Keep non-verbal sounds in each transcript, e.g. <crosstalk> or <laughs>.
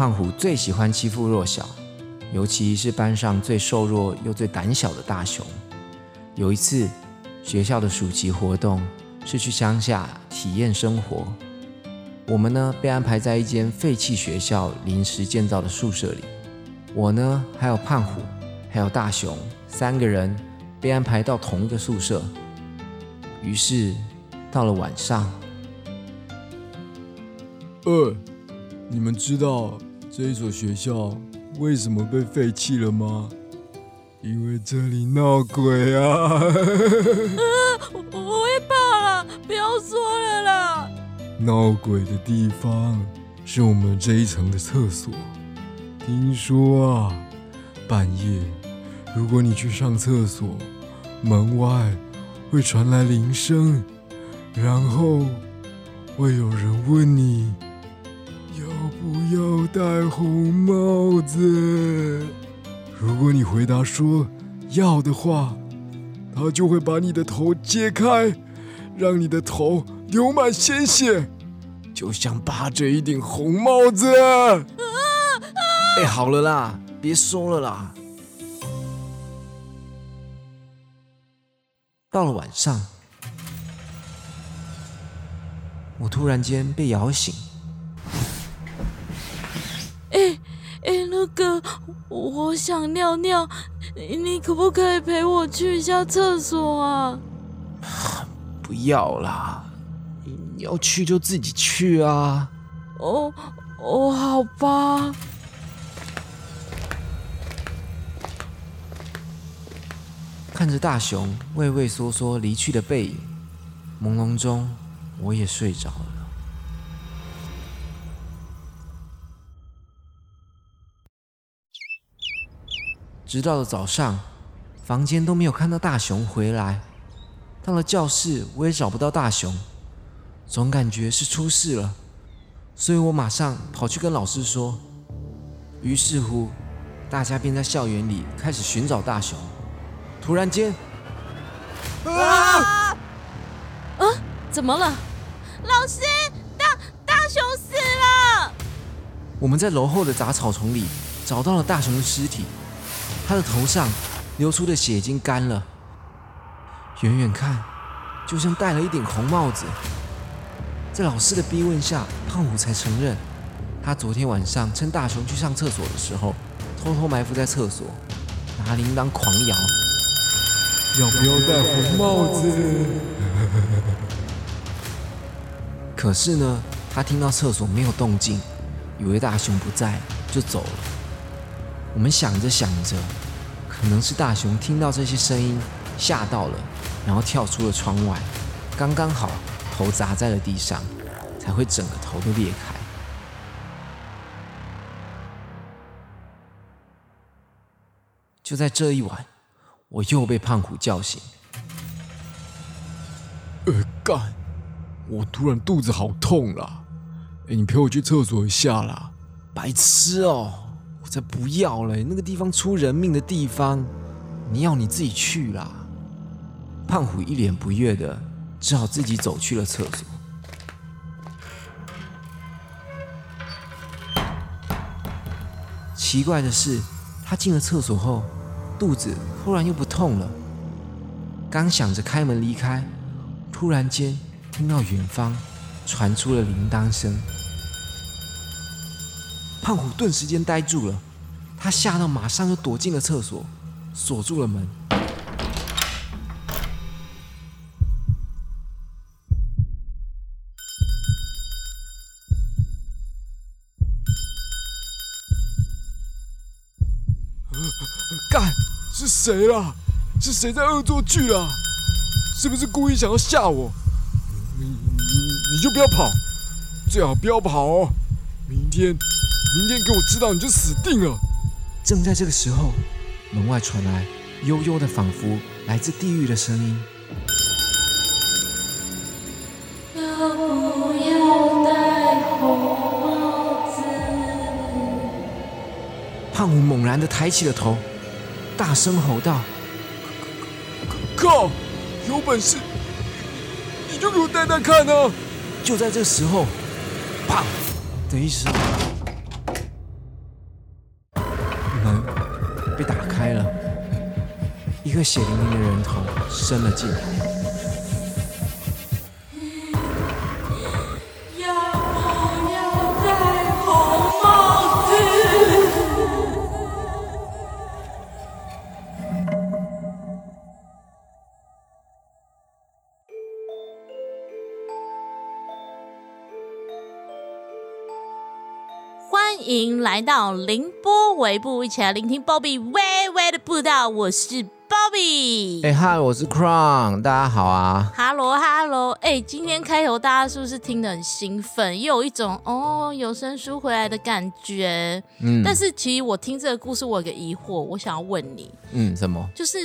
胖虎最喜欢欺负弱小，尤其是班上最瘦弱又最胆小的大雄。有一次，学校的暑期活动是去乡下体验生活，我们呢被安排在一间废弃学校临时建造的宿舍里。我呢还有胖虎，还有大雄三个人被安排到同一个宿舍。于是到了晚上，呃，你们知道这一所学校为什么被废弃了吗？因为这里闹鬼啊！<laughs> 我我会怕了，不要说了啦。闹鬼的地方是我们这一层的厕所。听说啊，半夜如果你去上厕所，门外会传来铃声，然后会有人问你要不要戴红帽子。如果你回答说要的话，他就会把你的头揭开，让你的头流满鲜血，就像扒着一顶红帽子。哎，好了啦，别说了啦。到了晚上，我突然间被摇醒。哎哎，那个，我想尿尿，你可不可以陪我去一下厕所啊？不要啦，你要去就自己去啊。哦哦，好吧。看着大熊畏畏缩缩离去的背影，朦胧中我也睡着了。直到了早上，房间都没有看到大雄回来。到了教室，我也找不到大雄，总感觉是出事了，所以我马上跑去跟老师说。于是乎，大家便在校园里开始寻找大雄。突然间，啊！啊！怎么了？老师，大大雄死了！我们在楼后的杂草丛里找到了大雄的尸体，他的头上流出的血已经干了，远远看就像戴了一顶红帽子。在老师的逼问下，胖虎才承认，他昨天晚上趁大雄去上厕所的时候，偷偷埋伏在厕所，拿铃铛狂摇。要不要戴红帽子？<laughs> 可是呢，他听到厕所没有动静，以为大雄不在，就走了。我们想着想着，可能是大雄听到这些声音吓到了，然后跳出了窗外，刚刚好头砸在了地上，才会整个头都裂开。就在这一晚。我又被胖虎叫醒。呃，干！我突然肚子好痛啦！哎，你陪我去厕所一下啦！白痴哦！我才不要嘞！那个地方出人命的地方，你要你自己去啦。胖虎一脸不悦的，只好自己走去了厕所。奇怪的是，他进了厕所后。肚子忽然又不痛了，刚想着开门离开，突然间听到远方传出了铃铛声。胖虎顿时间呆住了，他吓到马上就躲进了厕所，锁住了门。干！是谁啦？是谁在恶作剧啦？是不是故意想要吓我？你你你就不要跑，最好不要跑哦！明天明天给我知道你就死定了！正在这个时候，门外传来悠悠的，仿佛来自地狱的声音。要不要戴红帽子？胖虎猛然的抬起了头。大声吼道：“靠！有本事你就给我戴戴看啊！”就在这时候，砰的一声，个血淋淋的人头伸了进来。要不要戴红帽子？欢迎来到凌波微步，一起来聆听 Bobby 微微的步道。我是 Bobby。哎嗨，我是 Crown，大家好啊。，Hello Hello，，哎，今天开头大家是不是听得很兴奋，又有一种哦有声书回来的感觉？嗯，但是其实我听这个故事，我有个疑惑，我想要问你，嗯，什么？就是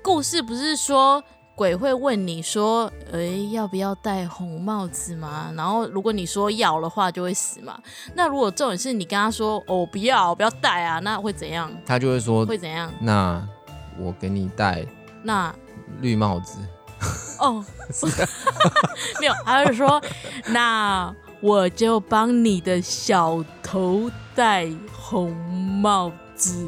故事不是说鬼会问你说，哎，要不要戴红帽子吗？然后如果你说要的话，就会死嘛。那如果这种是你跟他说，哦，不要，不要戴啊，那会怎样？他就会说，会怎样？那我给你戴那绿帽子。哦，<laughs> 没有，他就说，那我就帮你的小头戴红帽子。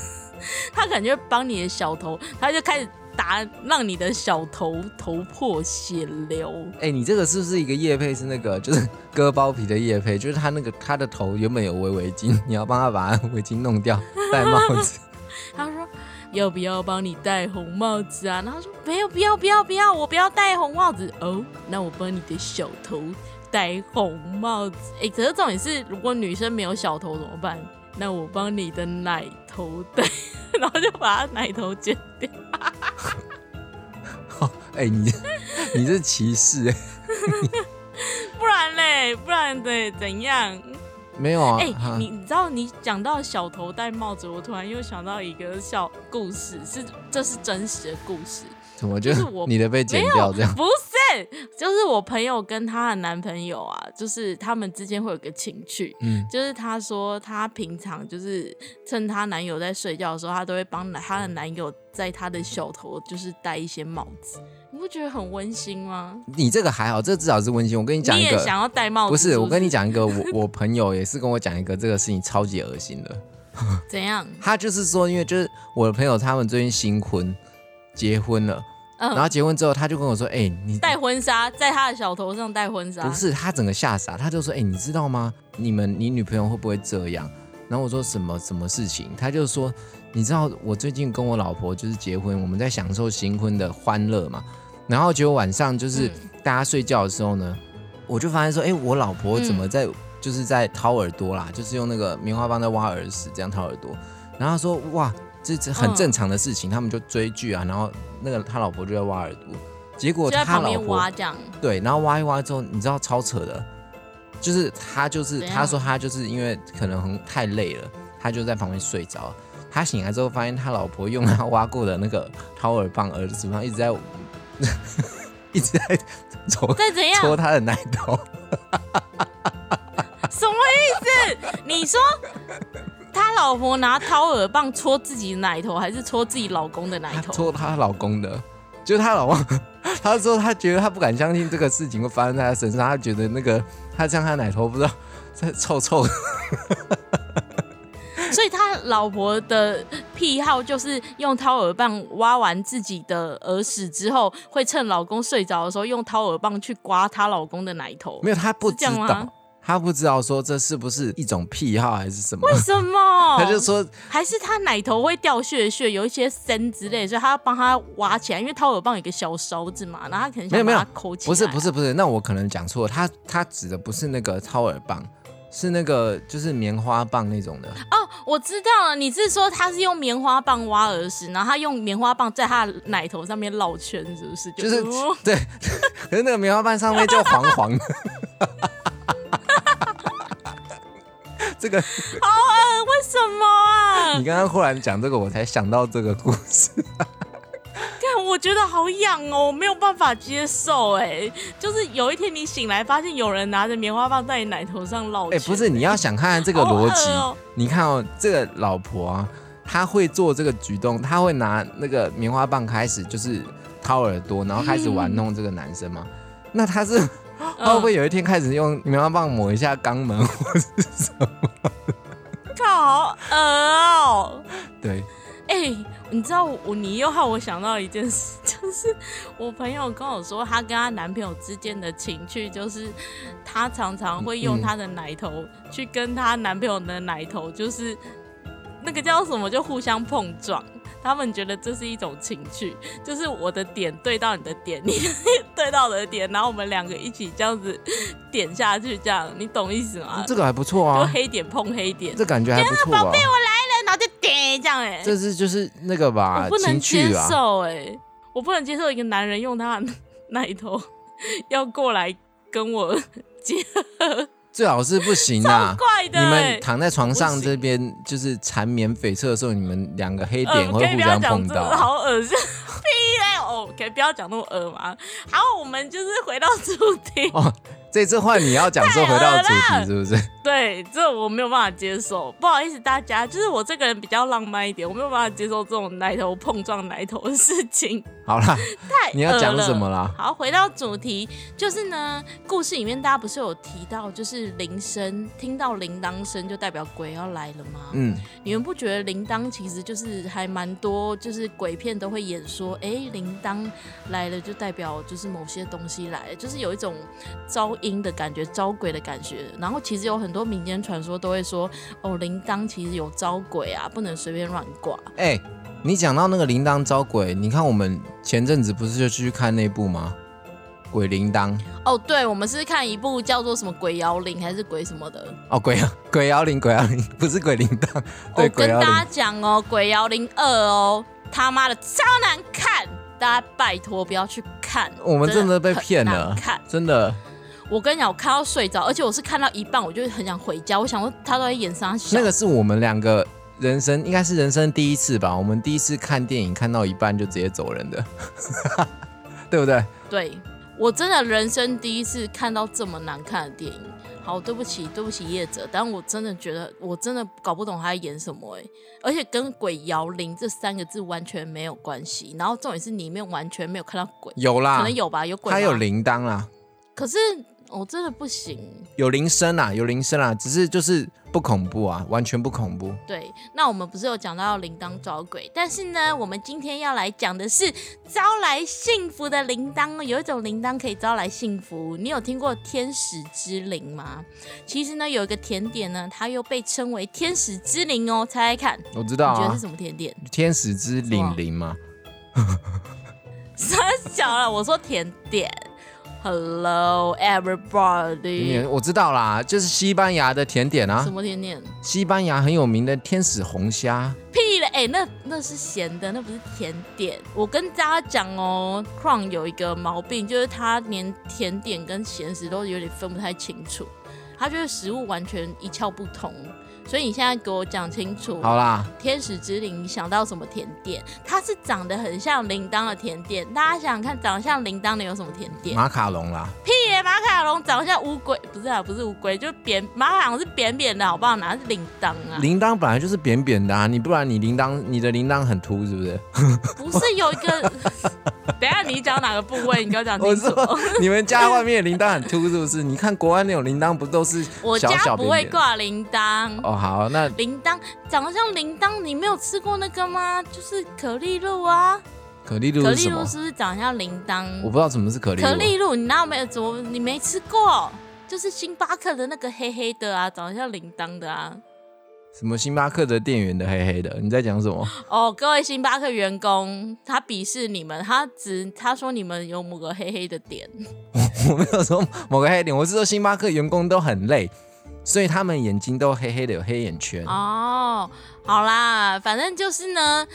<laughs> 他感觉帮你的小头，他就开始打，让你的小头头破血流。哎、你这个是不是一个叶配？是那个就是割包皮的叶配，就是他那个他的头原本有围围巾，你要帮他把他围巾弄掉，戴帽子。<laughs> 他说。要不要帮你戴红帽子啊？然后说没有，不要，不要，不要，我不要戴红帽子哦。那我帮你的小头戴红帽子。哎，可是重点是，如果女生没有小头怎么办？那我帮你的奶头戴，<laughs> 然后就把他奶头剪掉。<laughs> 哎、你你这歧视哎、<laughs> 不然嘞，不然得怎样？没有啊？哎、哈你你知道你讲到小头戴帽子，我突然又想到一个小故事，是这是真实的故事。怎么就就是我你的被剪掉这样？不是，就是我朋友跟她的男朋友啊，就是他们之间会有个情趣。嗯，就是她说，她平常就是趁她男友在睡觉的时候，她都会帮她的男友在她的小头就是戴一些帽子，你不觉得很温馨吗？你这个还好，这至少是温馨。我跟你讲一个，你也想要戴帽子不是，是我跟你讲一个，我 <laughs> 我朋友也是跟我讲一个这个事情超级恶心的。怎样？<laughs> 他就是说，因为就是我的朋友他们最近新婚，结婚了，嗯然后结婚之后他就跟我说，哎、你戴婚纱，在他的小头上戴婚纱，不是他整个吓傻，他就说，哎、你知道吗？你们你女朋友会不会这样？然后我说什么什么事情？他就说，你知道我最近跟我老婆就是结婚，我们在享受新婚的欢乐嘛。然后结果晚上就是嗯大家睡觉的时候呢，我就发现说，哎、我老婆怎么在、就是在掏耳朵啦，就是用那个棉花棒在挖耳屎，这样掏耳朵。然后他说，哇，这这很嗯正常的事情，他们就追剧啊，然后那个他老婆就在挖耳朵，结果他老婆挖这样。对，然后挖一挖之后，你知道超扯的，就是他就是他说他就是因为可能很太累了，他就在旁边睡着。他醒来之后，发现他老婆用他挖过的那个掏耳棒、耳屎棒一直在一直在搓再怎样？搓他的奶头。<laughs> 什么意思？你说他老婆拿掏耳棒戳自己的奶头，还是戳自己老公的奶头？戳他老公的，就是她老公。<laughs> 他说他觉得他不敢相信这个事情会发生在他身上，他觉得那个他这样他奶头不知道在臭臭的。所以他老婆的癖好就是用掏耳棒挖完自己的耳屎之后，会趁老公睡着的时候用掏耳棒去刮她老公的奶头。没有，他不知道，他不知道说这是不是一种癖好还是什么。为什么？他就说还是他奶头会掉屑屑，有一些森之类，所以他要帮他挖起来，因为掏耳棒有一个小勺子嘛，然后他可能想把它抠起来。不是不是不是，那我可能讲错了，他他指的不是那个掏耳棒，是那个就是棉花棒那种的。哦，我知道了，你是说他是用棉花棒挖耳屎，然后他用棉花棒在他的奶头上面绕圈，是不是？就是哦对，可是那个棉花棒上面就黄黄的。<laughs> 这个好恶，为什么啊？你刚刚忽然讲这个，我才想到这个故事。看，我觉得好痒哦，我没有办法接受哎。就是有一天你醒来，发现有人拿着棉花棒在你奶头上绕哎、圈。不是，你要想看看这个逻辑。哦你看哦，这个老婆啊，她会做这个举动，她会拿那个棉花棒开始就是掏耳朵，然后开始玩弄这个男生嘛。那她是她会不会有一天开始用棉花棒抹一下肛门，或是什么？靠，好恶哦。对，哎、你知道我你又害我想到一件事，<laughs> 就是我朋友跟我说，她跟她男朋友之间的情趣，就是她常常会用嗯她的奶头去跟她男朋友的奶头，就是那个叫什么，就互相碰撞。他们觉得这是一种情趣，就是我的点对到你的点，你 <laughs> 对到我的点，然后我们两个一起这样子点下去，这样你懂意思吗？这个还不错啊就啊，黑点碰黑点，这感觉还不错啊。然后就点这样哎、这是就是那个吧我不，能情接。受哎、我不能接受一个男人用他的 <laughs> 奶头 <laughs> 要过来跟我结合，最好是不行超啊。怪的、你欸。们躺在床上这边就是缠绵悱恻的时候，你们两个黑呃点会互相碰到。好恶心，<laughs> 屁嘞！哦，可以不要讲那么恶嘛。好，我们就是回到主题。哦，这次换你要讲说 <laughs> 回到主题是不是？对，这我没有办法接受，不好意思大家，就是我这个人比较浪漫一点，我没有办法接受这种奶头碰撞奶头的事情。<laughs> 好啦，太你要讲什么啦？好，回到主题，就是呢，故事里面大家不是有提到，就是铃声，听到铃铛声就代表鬼要来了吗？嗯，你们不觉得铃铛其实就是还蛮多，就是鬼片都会演说，哎，铃铛来了就代表就是某些东西来了，就是有一种招阴的感觉、招鬼的感觉。然后其实有很多民间传说都会说，哦，铃铛其实有招鬼啊，不能随便乱挂。哎、你讲到那个铃铛招鬼，你看我们前阵子不是就去看那部吗？鬼铃铛哦，对，我们是看一部叫做什么鬼摇铃还是鬼什么的。哦，鬼鬼摇铃，鬼摇铃不是鬼铃铛，对，我鬼跟大家。讲哦，《鬼摇铃二》哦，他妈的超难看，大家拜托不要去看。我们真的被骗了难看。真的，我跟你讲，我看到睡着，而且我是看到一半，我就很想回家。我想说他都在演啥小？那个是我们两个人生应该是人生第一次吧，我们第一次看电影看到一半就直接走人的，<laughs> 对不对？对我真的人生第一次看到这么难看的电影。好，对不起，对不起业者，但我真的觉得我真的搞不懂他在演什么哎、而且跟鬼摇铃这三个字完全没有关系。然后重点是里面完全没有看到鬼，有啦可能，有吧，有鬼他。有铃铛啦，可是我真的不行。有铃声啦，有铃声啦，只是就是不恐怖啊，完全不恐怖。对，那我们不是有讲到铃铛招鬼，但是呢，我们今天要来讲的是招来幸福的铃铛哦。有一种铃铛可以招来幸福，你有听过天使之铃吗？其实呢，有一个甜点呢，它又被称为天使之铃哦。猜猜看，我知道啊你觉得是，什么甜点？天使之铃铃嘛，<laughs> 傻小了，我说甜点。Hello everybody，我知道啦，就是西班牙的甜点啊什，么甜点？西班牙很有名的天使红虾。屁了，哎、那那是咸的，那不是甜点。我跟大家讲哦，Crown 有一个毛病，就是他连甜点跟咸食都有点分不太清楚，他觉得食物完全一窍不通。所以你现在给我讲清楚，好啦，天使之灵，你想到什么甜点？它是长得很像铃铛的甜点，大家想想看，长得像铃铛的有什么甜点？马卡龙啦，屁耶！马卡龙长得像乌龟，不是啊，不是乌龟，就是扁马卡龙是扁扁的，好不好？哪是铃铛啊？铃铛本来就是扁扁的啊，你不然你铃铛你的铃铛很凸是不是？不是有一个？<laughs> 等一下你讲哪个部位？你给我讲我清楚。说你们家外面的铃铛很凸是不是？你看国外那种铃铛不都是我小家不会？挂铃铛。哦，好，那铃铛长得像铃铛，你没有吃过那个吗？就是可丽露啊，可丽露可丽？露是不是长得像铃铛？我不知道什么是可丽露。可丽露，你哪有没有？怎么你没吃过？就是星巴克的那个黑黑的啊，长得像铃铛的啊。什么星巴克的店员的黑黑的？你在讲什么？哦，各位星巴克员工，他鄙视你们，他只他说你们有某个黑黑的点。<laughs> 我没有说某个黑点，我是说星巴克员工都很累，所以他们眼睛都黑黑的，有黑眼圈。哦，好啦，反正就是呢，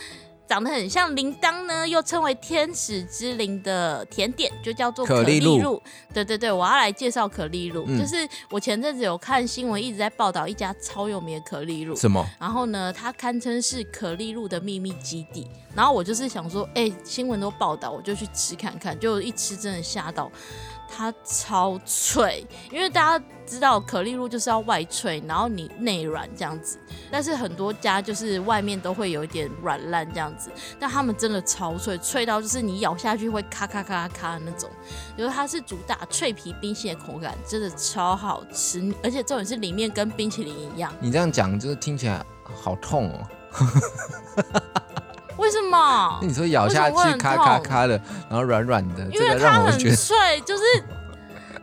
长得很像铃铛呢，又称为天使之铃的甜点，就叫做可可丽露。对对对，我要来介绍可丽露，嗯就是我前阵子有看新闻，一直在报道一家超有名的可丽露。什么？然后呢，它堪称是可丽露的秘密基地。然后我就是想说，哎、新闻都报道，我就去吃看看。就一吃真的吓到，它超脆，因为大家知道可丽露就是要外脆，然后你内软这样子。但是很多家就是外面都会有一点软烂这样子，但他们真的超脆，脆到就是你咬下去会咔咔咔咔的那种。就是它是主打脆皮冰淇淋的口感，真的超好吃，而且重点是里面跟冰淇淋一样。你这样讲就是听起来好痛哦。<laughs> 为什么？你说咬下去咔咔咔的，然后软软的，这因为个它很让我觉得，脆，就是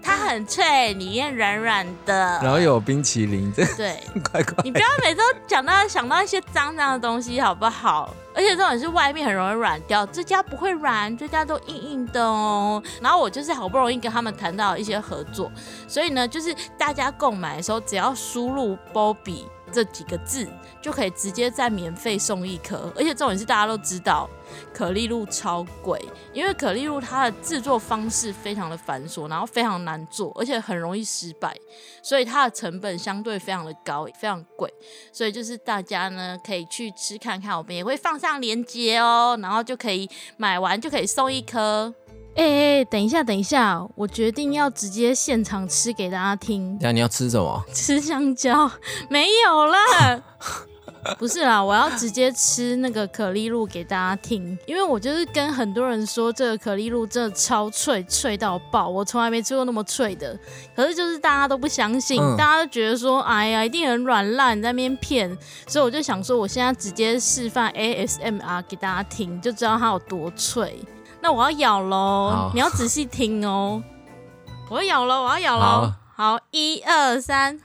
它很脆，里面软软的。然后有冰淇淋，这对，乖乖。你不要每次都讲到想到一些脏脏的东西，好不好？而且这种是外面很容易软掉，这家不会软，这家都硬硬的哦。然后我就是好不容易跟他们谈到一些合作，所以呢，就是大家购买的时候，只要输入 “Bobby” 这几个字，就可以直接再免费送一颗。而且重点是大家都知道，可丽露超贵，因为可丽露它的制作方式非常的繁琐，然后非常难做，而且很容易失败，所以它的成本相对非常的高，非常贵。所以就是大家呢可以去吃看看，我们也会放上链接哦，然后就可以买完就可以送一颗。哎、哎、等一下，等一下，我决定要直接现场吃给大家听。那你要吃什么？吃香蕉 <laughs> 没有啦，<laughs> 不是啦，我要直接吃那个可丽露给大家听，因为我就是跟很多人说这个可丽露真的超脆，脆到爆，我从来没吃过那么脆的。可是就是大家都不相信，嗯大家都觉得说，哎呀，一定很软烂，你在那边骗，所以我就想说，我现在直接示范 ASMR 给大家听，就知道它有多脆。那我要咬喽，你要仔细听哦。<laughs> 我要咬喽，我要咬喽好。一二三。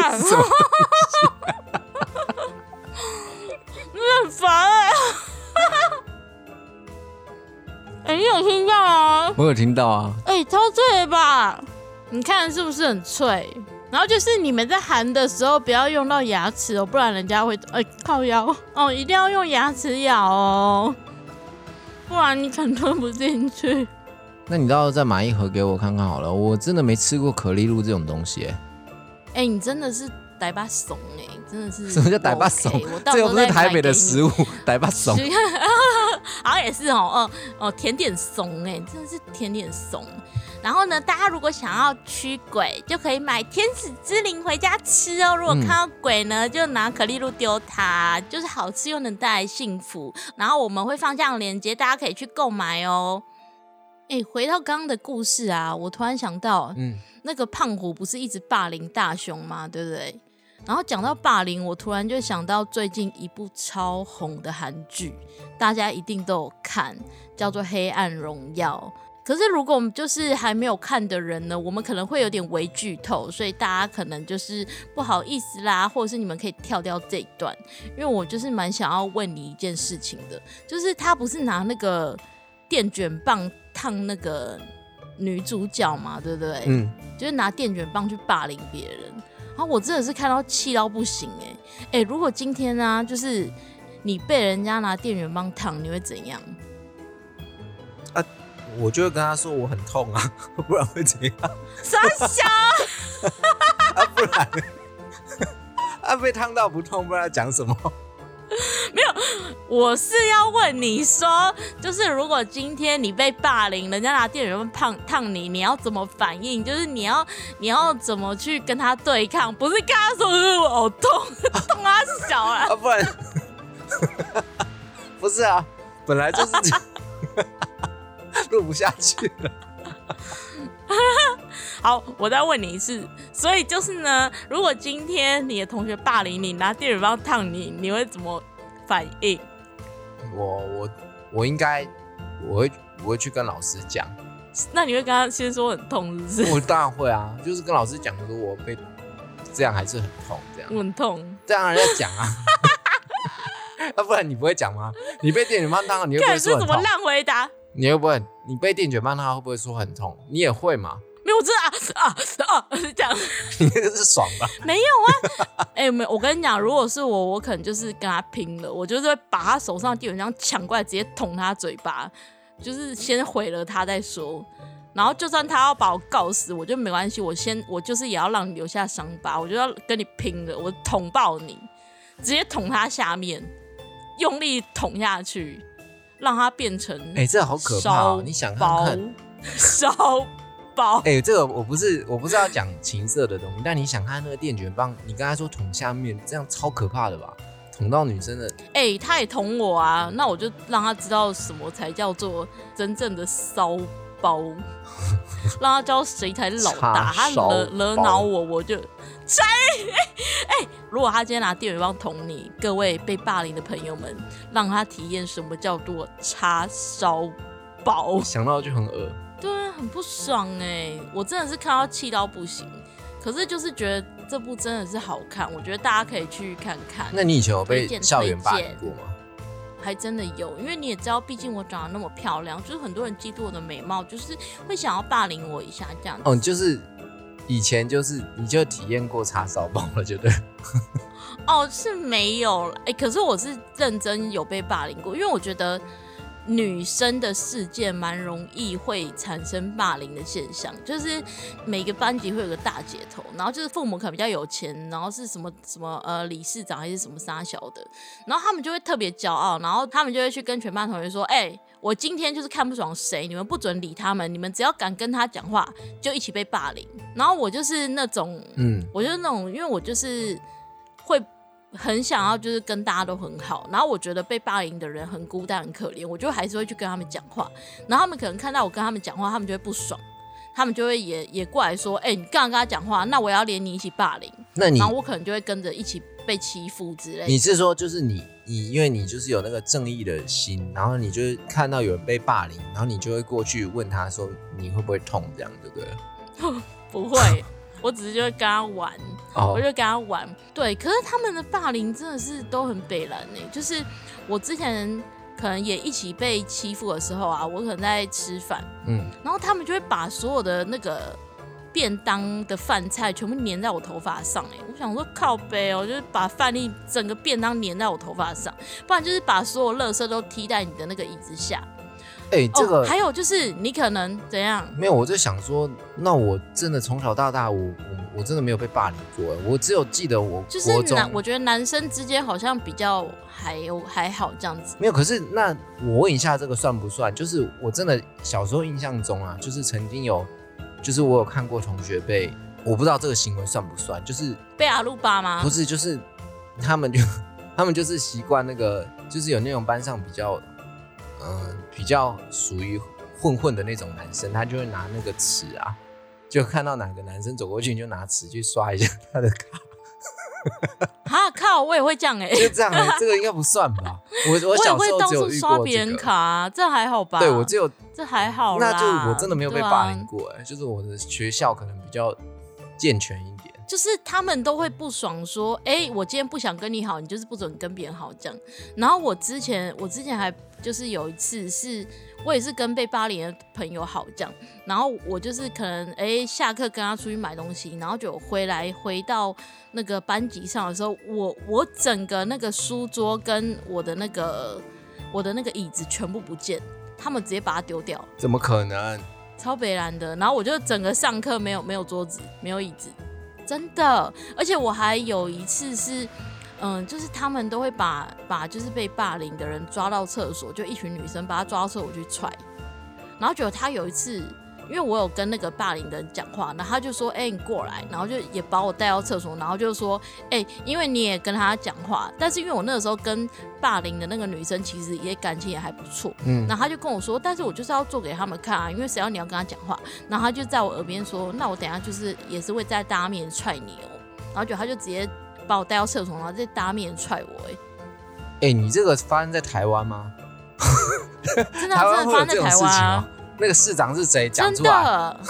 干，<laughs> 你很烦哎、<laughs> 哎、你有听到吗？我有听到啊，哎、超脆吧？你看是不是很脆？然后就是你们在含的时候不要用到牙齿哦，不然人家会哎、靠腰 <laughs> 哦，一定要用牙齿咬哦，不然你可能吞不进去。那你到时候再买一盒给我看看好了。我真的没吃过可丽露这种东西、欸，哎、你真的是呆巴怂哎，真的是 <laughs> 什么叫逮巴怂这又不是台北的食物，<laughs> 逮巴怂。是好像也是哦，哦哦，甜点怂哎，真的是甜点怂。然后呢，大家如果想要驱鬼，就可以买天使之灵回家吃哦。如果看到鬼呢，就拿可丽露丢它，就是好吃又能带来幸福。然后我们会放这样的链接，大家可以去购买哦。哎，回到刚刚的故事啊，我突然想到，嗯，那个胖虎不是一直霸凌大雄吗？对不对？然后讲到霸凌，我突然就想到最近一部超红的韩剧，大家一定都有看，叫做《黑暗荣耀》。可是如果我们就是还没有看的人呢，我们可能会有点微剧透，所以大家可能就是不好意思啦，或者是你们可以跳掉这一段，因为我就是蛮想要问你一件事情的，就是他不是拿那个电卷棒烫那个女主角嘛，对不对？嗯，就是拿电卷棒去霸凌别人，然后我真的是看到气到不行哎、哎、如果今天呢、就是你被人家拿电卷棒烫，你会怎样？我就会跟他说我很痛啊，<laughs> 不然会怎样？傻小，啊，不然 <laughs> 啊被烫到不痛，不然要讲什么？没有我是要问你说，就是如果今天你被霸凌，人家拿电卷棒烫烫你，你要怎么反应？就是你要你要怎么去跟他对抗？不是跟他说呃我好痛，痛啊小啊。<laughs> 啊，不然不是啊，本来就是 <laughs> 录不下去了。<laughs> 好，我再问你一次，所以就是呢，如果今天你的同学霸凌你，拿电卷棒烫你，你会怎么反应？我我我应该我会我会去跟老师讲，那你会跟他先说很痛，是不是？我当然会啊，就是跟老师讲说我被这样还是很痛，这样我很痛，这样人家讲啊。那、<laughs> 不然你不会讲吗？你被电卷棒烫到，你会不看会说很痛？这什么烂回答？你会不会？你被电卷棒烫到会不会说很痛？你也会吗？没有，我真的啊啊啊！是这样，<laughs> 你那个是爽吧？没有啊。哎、没有，我跟你讲，如果是我，我可能就是跟他拼了，我就是会把他手上的电卷枪抢过来，直接捅他嘴巴，就是先毁了他再说。然后就算他要把我告死，我就没关系，我先我就是也要让你留下伤疤，我就要跟你拼了，我捅爆你，直接捅他下面，用力捅下去，让它变成哎、这好可怕、哦！你想看包看？烧包。哎、这个我不是我不是要讲情色的东西，但你想看那个电卷棒，你刚才说捅下面，这样超可怕的吧？捅到女生的，哎、他也捅我啊，那我就让他知道什么才叫做真正的骚包，<laughs> 让他知道谁才是老大。他惹惹包恼我，我就拆。<laughs> 哎、如果他今天拿电源棒捅你，各位被霸凌的朋友们，让他体验什么叫做叉烧包。想到就很恶。对啊，很不爽哎、我真的是看到气到不行。可是就是觉得这部真的是好看，我觉得大家可以去看看。那你以前有被校园霸凌过吗？还真的有，因为你也知道，毕竟我长得那么漂亮，就是很多人嫉妒我的美貌，就是会想要霸凌我一下这样子。哦，就是以前就是你就体验过叉烧包了，就对。哦，是没有了，哎、可是我是认真有被霸凌过，因为我觉得女生的世界蛮容易会产生霸凌的现象，就是每个班级会有个大姐头，然后就是父母可能比较有钱，然后是什么什么呃理事长还是什么啥小的，然后他们就会特别骄傲，然后他们就会去跟全班同学说，哎、我今天就是看不爽谁，你们不准理他们，你们只要敢跟他讲话，就一起被霸凌。然后我就是那种，嗯，我就是那种，因为我就是会很想要，就是跟大家都很好。然后我觉得被霸凌的人很孤单、很可怜，我就还是会去跟他们讲话。然后他们可能看到我跟他们讲话，他们就会不爽，他们就会也也过来说：“哎、你刚刚跟他讲话，那我要连你一起霸凌。”那你然后我可能就会跟着一起被欺负之类的。你是说就是你你因为你就是有那个正义的心，然后你就是看到有人被霸凌，然后你就会过去问他说你会不会痛这样，对不对？<laughs> 不会，我只是就会跟他玩。哦我就跟他玩。对，可是他们的霸凌真的是都很北蓝呢、就是我之前可能也一起被欺负的时候啊，我可能在吃饭，嗯，然后他们就会把所有的那个便当的饭菜全部粘在我头发上、哎，我想说靠背哦，就是把饭粒整个便当粘在我头发上，不然就是把所有垃圾都踢在你的那个椅子下。哎、这个、哦，还有就是你可能怎样？没有，我就想说，那我真的从小到大，我我我真的没有被霸凌过，我只有记得我就是男，我觉得男生之间好像比较还有还好这样子。没有。可是那我问一下，这个算不算？就是我真的小时候印象中啊，就是曾经有，就是我有看过同学被，我不知道这个行为算不算，就是被阿鲁巴吗？不是，就是他们就 <laughs> 他们就是习惯那个，就是有那种班上比较，嗯、比较属于混混的那种男生，他就会拿那个尺啊，就看到哪个男生走过去，你就拿尺去刷一下他的卡，啊靠！我也会这样哎、就这样、欸。<laughs> 这个应该不算吧？我我我也小时候会到处只有遇过刷别人。卡、啊，这还好吧？对，我只有，这还好啦。那就我真的没有被霸凌过、哎、就是我的学校可能比较健全一点。就是他们都会不爽，说：“哎、我今天不想跟你好，你就是不准跟别人好这样。”然后我之前，我之前还就是有一次是，我也是跟被霸凌的朋友好这样，然后我就是可能哎、下课跟他出去买东西，然后就回来回到那个班级上的时候，我我整个那个书桌跟我的那个我的那个椅子全部不见，他们直接把它丢掉。怎么可能？超北蓝的，然后我就整个上课没有没有桌子，没有椅子，真的。而且我还有一次是，嗯，就是他们都会把把就是被霸凌的人抓到厕所，就一群女生把他抓到厕所去踹，然后觉得他有一次。因为我有跟那个霸凌的人讲话，然后他就说：“哎、你过来。”然后就也把我带到厕所，然后就说：“哎、因为你也跟他讲话，但是因为我那个时候跟霸凌的那个女生其实也感情也还不错，嗯然后他就跟我说，但是我就是要做给他们看啊，因为谁要你要跟他讲话。然后他就在我耳边说，那我等下就是也是会在大家面前踹你哦。然后就他就直接把我带到厕所，然后在大家面踹我、哎，哎、你这个发生在台湾吗？<laughs> 真的啊真的发生在台湾？那个市长是谁？讲真出来。的，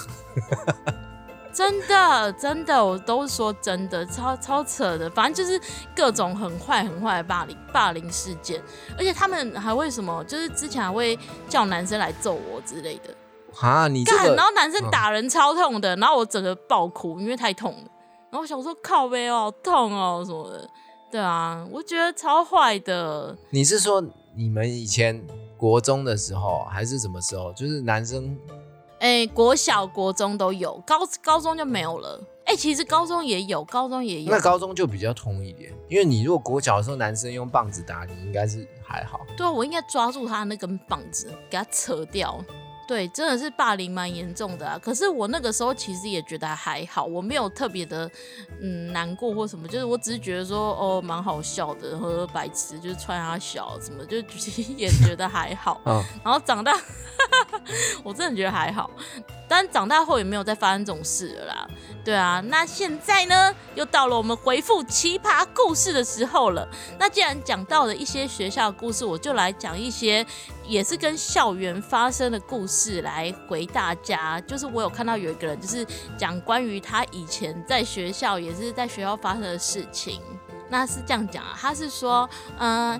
<laughs> 真的真的，我都是说真的，超超扯的。反正就是各种很坏很坏的霸凌霸凌事件，而且他们还为什么，就是之前还会叫男生来揍我之类的。啊，你这干，个然后男生打人超痛的，然后我整个爆哭，因为太痛了。然后我想说靠背哦，好痛哦什么的。对啊，我觉得超坏的。你是说你们以前国中的时候，还是什么时候？就是男生哎，国小、国中都有，高高中就没有了。哎，其实高中也有，高中也有。那高中就比较痛一点，因为你如果国小的时候男生用棒子打你，应该是还好。对啊，我应该抓住他那根棒子，给他扯掉。对，真的是霸凌蛮严重的啊。可是我那个时候其实也觉得还好，我没有特别的嗯难过或什么，就是我只是觉得说哦蛮好笑的，和白痴就是穿他小什么，就其实也觉得还好。嗯，<laughs> 然后长大，<laughs> 我真的觉得还好，但长大后也没有再发生这种事了啦。对啊，那现在呢，又到了我们回复奇葩故事的时候了。那既然讲到了一些学校的故事，我就来讲一些也是跟校园发生的故事来回大家。就是我有看到有一个人，就是讲关于他以前在学校也是在学校发生的事情。那是这样讲啊，他是说，嗯、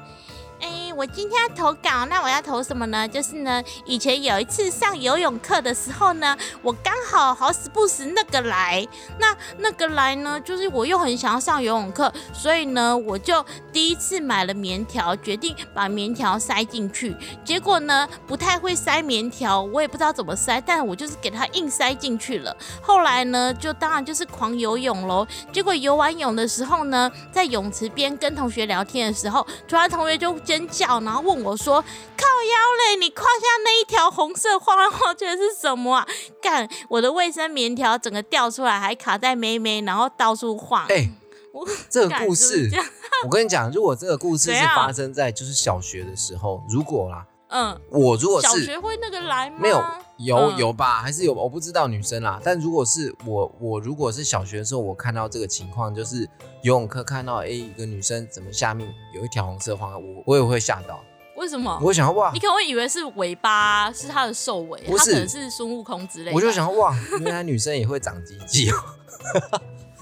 哎，我今天要投稿，那我要投什么呢？就是呢，以前有一次上游泳课的时候呢，我刚好好死不死那个来，那那个来呢，就是我又很想要上游泳课，所以呢，我就第一次买了棉条，决定把棉条塞进去。结果呢，不太会塞棉条，我也不知道怎么塞，但我就是给它硬塞进去了。后来呢，就当然就是狂游泳喽。结果游完泳的时候呢，在泳池边跟同学聊天的时候，突然同学就尖叫，然后问我说：“靠腰嘞，你胯下那一条红色晃来晃去的是什么啊？”干，我的卫生棉条整个掉出来，还卡在妹妹，然后到处晃。哎、我这个故事 <laughs> 我跟你讲，如果这个故事是发生在就是小学的时候，如果啦，嗯，我如果小是学会那个来吗？没有有嗯有吧，还是有，我不知道女生啦。但如果是我，我如果是小学的时候，我看到这个情况，就是游泳课看到哎一个女生怎么下面有一条红色花，我我也会吓到，为什么我？会想哇你，可能会以为是尾巴，是它的兽尾，不是可能是孙悟空之类的。我就想哇，原来女生也会长鸡鸡哦。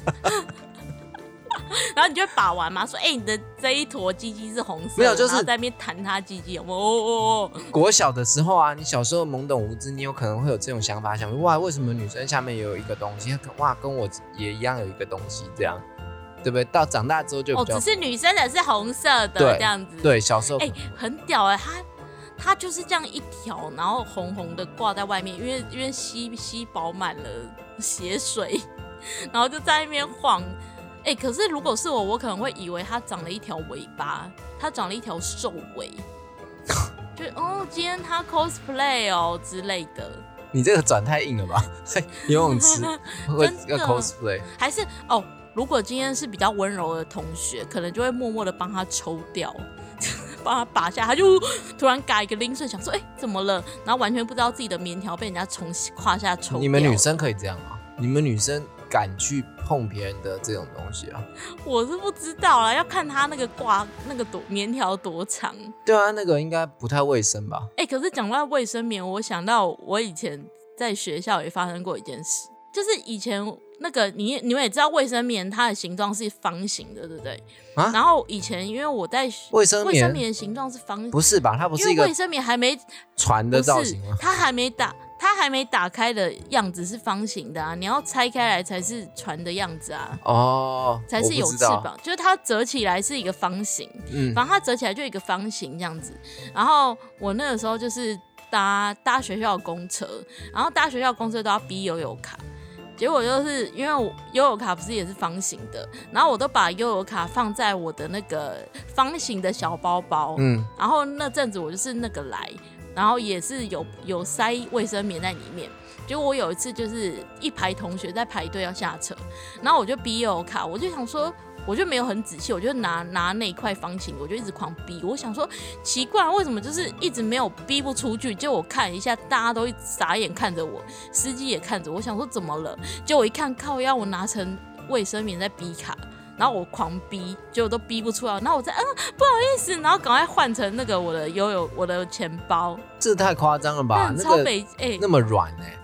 <laughs> 然后你就会把玩嘛，说：“哎、你的这一坨鸡鸡是红色的，没有就是在那边弹它鸡鸡，有没有？哦哦哦，国小的时候啊，你小时候懵懂无知，你有可能会有这种想法，想说哇，为什么女生下面也有一个东西？哇，跟我也一样有一个东西，这样对不对？到长大之后就哦，只是女生的是红色的对这样子。，对小时候哎、很屌哎、它它就是这样一条，然后红红的挂在外面，因为因为吸吸饱满了血水，<laughs> 然后就在那边晃。哎、可是如果是我，我可能会以为它长了一条尾巴，它长了一条兽尾，就哦，今天它 cosplay 哦之类的。你这个转太硬了吧？游泳池 <laughs> 会 cosplay，还是哦，如果今天是比较温柔的同学，可能就会默默的帮他抽掉，<laughs> 帮他拔下，他就 <laughs> 突然嘎一个铃声，想说，哎、怎么了？然后完全不知道自己的棉条被人家从胯下抽掉。你们女，生可以这样吗？你们女生敢去碰别人的这种东西啊？我是不知道啦，要看他那个挂那个多棉条多长。对啊，那个应该不太卫生吧？哎、可是讲到卫生棉，我想到我以前在学校也发生过一件事，就是以前那个你你们也知道卫生棉它的形状是方形的，对不对？啊然后以前因为我在卫生卫生棉形状是方，不是吧？它不是一个卫生棉还没船的造型吗？它还没打。它还没打开的样子是方形的啊，你要拆开来才是船的样子啊，哦，才是有翅。膀。就是它折起来是一个方形，嗯，反正它折起来就一个方形这样子。然后我那个时候就是搭搭学校的公车，然后搭学校公车都要逼悠悠卡。结果就是因为我悠游卡不是也是方形的，然后我都把悠悠卡放在我的那个方形的小包包，嗯，然后那阵子我就是那个来，然后也是有有塞卫生棉在里面。结果我有一次就是一排同学在排队要下车，然后我就逼悠游卡，我就想说，我就没有很仔细，我就拿拿那块方形，我就一直狂逼。我想说，奇怪，为什么就是一直没有逼不出去？就我看一下，大家都一傻眼看着我，司机也看着我，想说怎么了？结果我一看，靠腰我拿成卫生棉在逼卡。然后我狂逼，结果都逼不出来。然后我再嗯不好意思，然后赶快换成那个我的悠悠我的钱包，这太夸张了吧？但超那个北哎、那么软哎、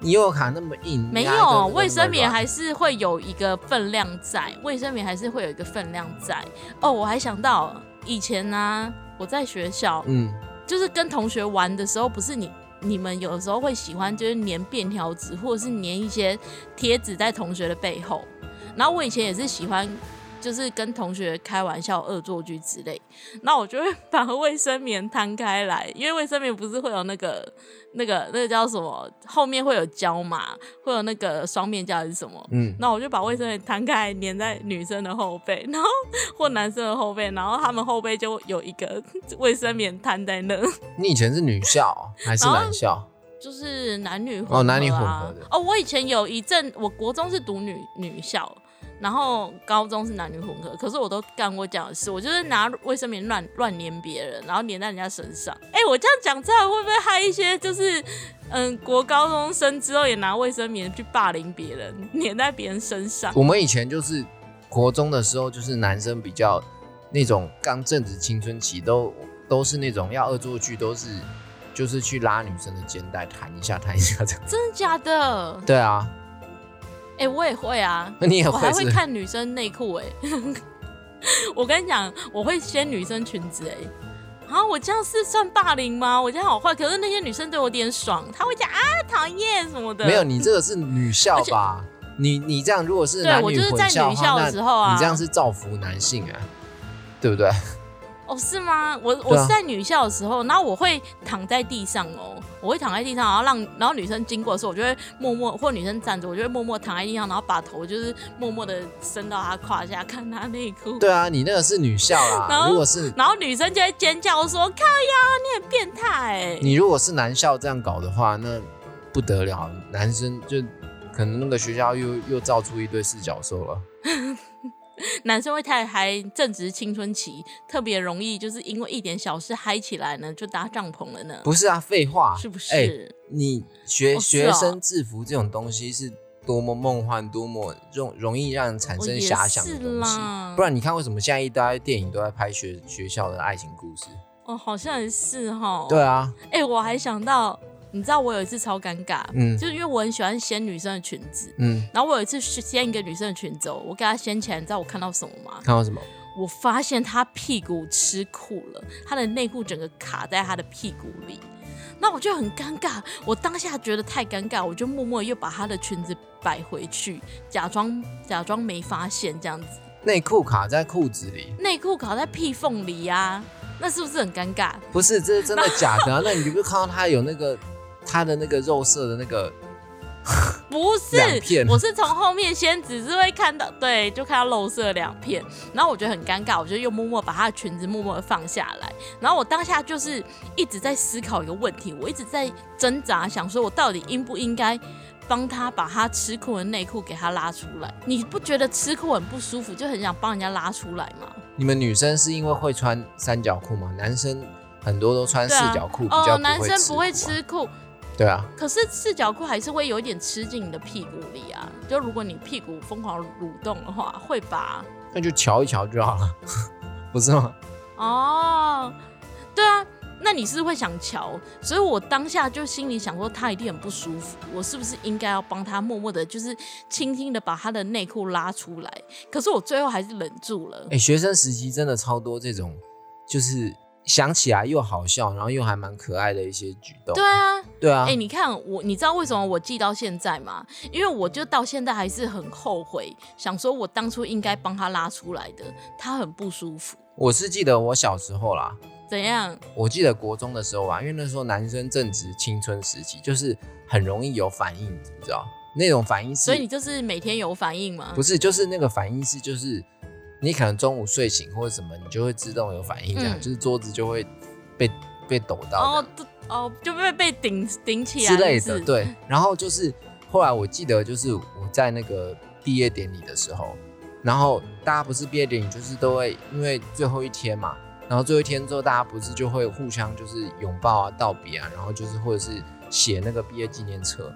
你悠游卡那么硬，没有个卫生棉还是会有一个分量在，卫生棉还是会有一个分量在。哦，我还想到以前呢、我在学校嗯就是跟同学玩的时候，不是你你们有时候会喜欢就是粘便条纸或者是粘一些贴纸在同学的背后，然后我以前也是喜欢。就是跟同学开玩笑、恶作剧之类，那我就会把卫生棉摊开来，因为卫生棉不是会有那个、那个、那个叫什么，后面会有胶嘛，会有那个双面胶还是什么？嗯，那我就把卫生棉摊开，粘在女生的后背，然后或男生的后背，然后他们后背就有一个卫生棉摊在那。<laughs> 你以前是女校还是男校？就是男女混合、啊、哦男女混合的哦，我以前有一阵，我国中是读女女校，然后高中是男女混合，可是我都干过这样的事，我就是拿卫生棉乱乱粘别人，然后粘在人家身上。哎、我这样讲出来会不会害一些就是嗯国高中生之后也拿卫生棉去霸凌别人，粘在别人身上？我们以前就是国中的时候，就是男生比较那种刚正值青春期，都都是那种要恶作剧，都是就是去拉女生的肩带，弹一下弹一下这样。真的假的？对啊，哎、我也会啊，<laughs> 你也我还会？看女生内裤哎，<laughs> 我跟你讲，我会掀女生裙子哎、啊，我这样是算霸凌吗？我这样好坏，可是那些女生对我有点爽，她会讲啊讨厌什么的。没有，你这个是女校吧？你你这样如果是对男女我就是在混校话，女校的那时候啊你这样是造福男性啊，对不对？哦是吗？我我是在女校的时候，然后我会躺在地上哦，我会躺在地上，然后让然后女生经过的时候，我就会默默或女生站着，我就会默默躺在地上，然后把头就是默默的伸到她胯下看她内裤。对啊，你那个是女校啦。<laughs> 然后如果是然后女生就会尖叫说：“靠呀，你很变态、欸！”你如果是男校这样搞的话，那不得了，男生就可能那个学校又又造出一堆四角兽了。<laughs> <laughs> 男生会太嗨，正值青春期，特别容易就是因为一点小事嗨起来呢，就搭帐篷了呢。不是啊，废话，是不是？哎你学、学生制服这种东西是多么梦幻，多么容容易让人产生遐想的是东西。啦不然你看，为什么现在一堆电影都在拍学学校的爱情故事？哦，好像也是哈。对。啊，哎、我还想到，你知道我有一次超尴尬，嗯就是因为我很喜欢掀女生的裙子，嗯，然后我有一次掀一个女生的裙子哦，我给她掀起来，你知道我看到什么吗？看到什么？我发现她屁股吃苦了，她的内裤整个卡在她的屁股里。那我就很尴尬，我当下觉得太尴尬，我就默默又把她的裙子摆回去，假装假装没发现这样子。内裤卡在裤子里，内裤卡在屁缝里呀、那是不是很尴尬？不是，这是真的假的、啊？那你不是看到他有那个他的那个肉色的那个？<laughs> 不是，我是从后面先只是会看到，对，就看到肉色两片，然后我觉得很尴尬，我就又默默把她的裙子默默的放下来，然后我当下就是一直在思考一个问题，我一直在挣扎，想说我到底应不应该帮他把他吃裤的内裤给他拉出来？你不觉得吃裤很不舒服，就很想帮人家拉出来吗？你们女生是因为会穿三角裤吗？男生很多都穿四角裤，比较哦，男生不会。吃裤。对啊，可是四角裤还是会有一点吃进你的屁股里啊，就如果你屁股疯狂蠕动的话，会吧？那就瞧一瞧就好了，<laughs> 不是吗？哦，对啊，那你是会想瞧，所以我当下就心里想说，他一定很不舒服，我是不是应该要帮他默默的，就是轻轻的把他的内裤拉出来？可是我最后还是忍住了哎、。学生时期真的超多这种，就是想起来又好笑，然后又还蛮可爱的一些举动。对啊，对啊，哎、你看我，你知道为什么我记到现在吗？因为我就到现在还是很后悔，想说我当初应该帮他拉出来的，他很不舒服。我是记得我小时候啦，怎样？我记得国中的时候吧，因为那时候男生正值青春时期，就是很容易有反应，你知道那种反应是，所以你就是每天有反应吗？不是就是那个反应是就是你可能中午睡醒或者什么，你就会自动有反应，这样、嗯就是桌子就会被被抖到哦，哦，就被被顶顶起来之类的，对。然后就是后来我记得，就是我在那个毕业典礼的时候，然后大家不是毕业典礼就是都会因为最后一天嘛，然后最后一天之后，大家不是就会互相就是拥抱啊、道别啊，然后就是或者是写那个毕业纪念册，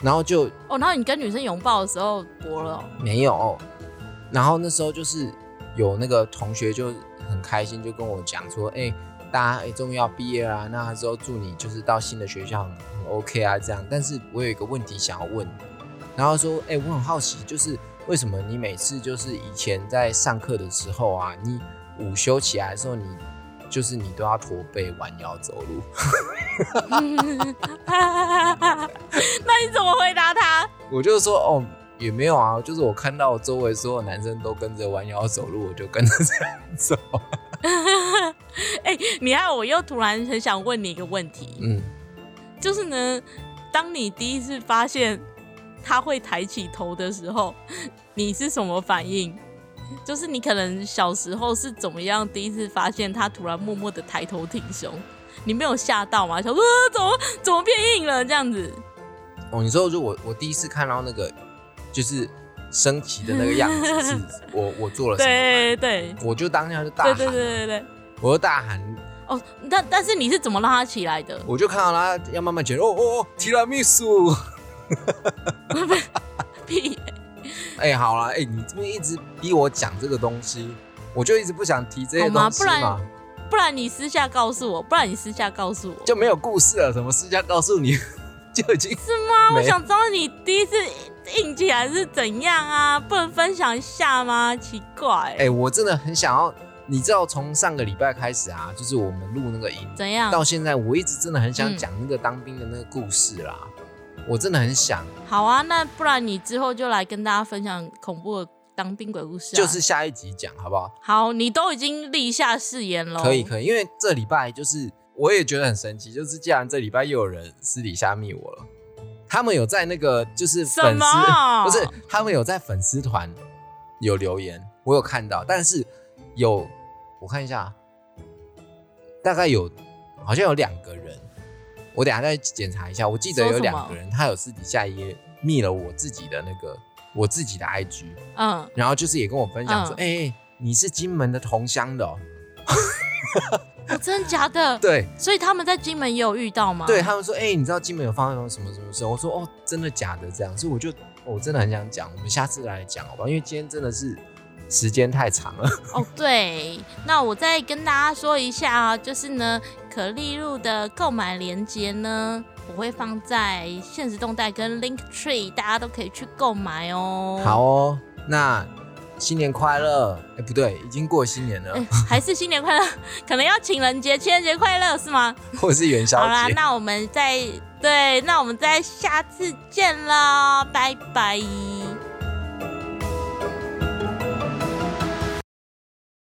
然后就哦，然后你跟女生拥抱的时候薄了哦、没有。然后那时候就是有那个同学就很开心，就跟我讲说，哎、大家哎终于要毕业啦、那之后祝你就是到新的学校很很 OK 啊这样。但是我有一个问题想要问你，然后说，哎、我很好奇，就是为什么你每次就是以前在上课的时候啊，你午休起来的时候你。就是你都要驼背弯腰走路，<laughs> 那你怎么回答他？<laughs> 我就说哦，也没有啊，就是我看到周围所有男生都跟着弯腰走路，我就跟着这样走。<laughs> 哎、你看，我又突然很想问你一个问题，嗯，就是呢，当你第一次发现他会抬起头的时候，你是什么反应？就是你可能小时候是怎么样第一次发现他突然默默的抬头挺胸，你没有吓到吗？想说呃怎么怎么变硬了这样子？哦，你说就我我第一次看到那个就是升旗的那个样子，<laughs> 是我我做了什么对对？我就当下就大对喊，对对对对。我就大喊，哦，但但是你是怎么让他起来的？我就看到他要慢慢卷，哦哦哦，提拉米苏，<laughs> 屁！哎、好了，哎、你这边一直逼我讲这个东西，我就一直不想提这些东西不然嘛，不然你私下告诉我，不然你私下告诉我。就没有故事了。什么私下告诉你，<laughs> 就已经是吗？我想知道你第一次硬起来是怎样啊？不能分享一下吗？奇怪、哎、我真的很想要，你知道，从上个礼拜开始啊，就是我们录那个音，怎样？到现在，我一直真的很想嗯讲那个当兵的那个故事啦。我真的很想，好啊，那不然你之后就来跟大家分享恐怖的当兵鬼故事、啊。就是下一集讲好不好？好，你都已经立下誓言了。可以可以，因为这礼拜就是我也觉得很神奇，就是既然这礼拜又有人私底下密我了，他们有在那个就是粉丝？<laughs> 不是他们有在粉丝团有留言，我有看到，但是有我看一下，大概有好像有两个人，我等下再检查一下，我记得有两个人，他有私底下也密了我自己的那个我自己的 IG，嗯，然后就是也跟我分享说，哎你是金门的同乡的、哦，<laughs> 哦，<laughs> 真的假的？对。所以他们在金门也有遇到吗？对他们说，哎、你知道金门有发生什么什么事？我说，哦，真的假的？这样，所以我就，我真的很想讲，我们下次来讲好不好？因为今天真的是时间太长了。哦，对，那我再跟大家说一下啊，就是呢，可丽露的购买链接呢，我会放在现实动态跟 Link Tree，大家都可以去购买哦。好，哦，那新年快乐！哎、不对，已经过新年了，哎还是新年快乐，<laughs> 可能要情人节，情人节快乐是吗？<laughs> 或者是元宵好啦，那我们再对，那我们再下次见喽，拜拜。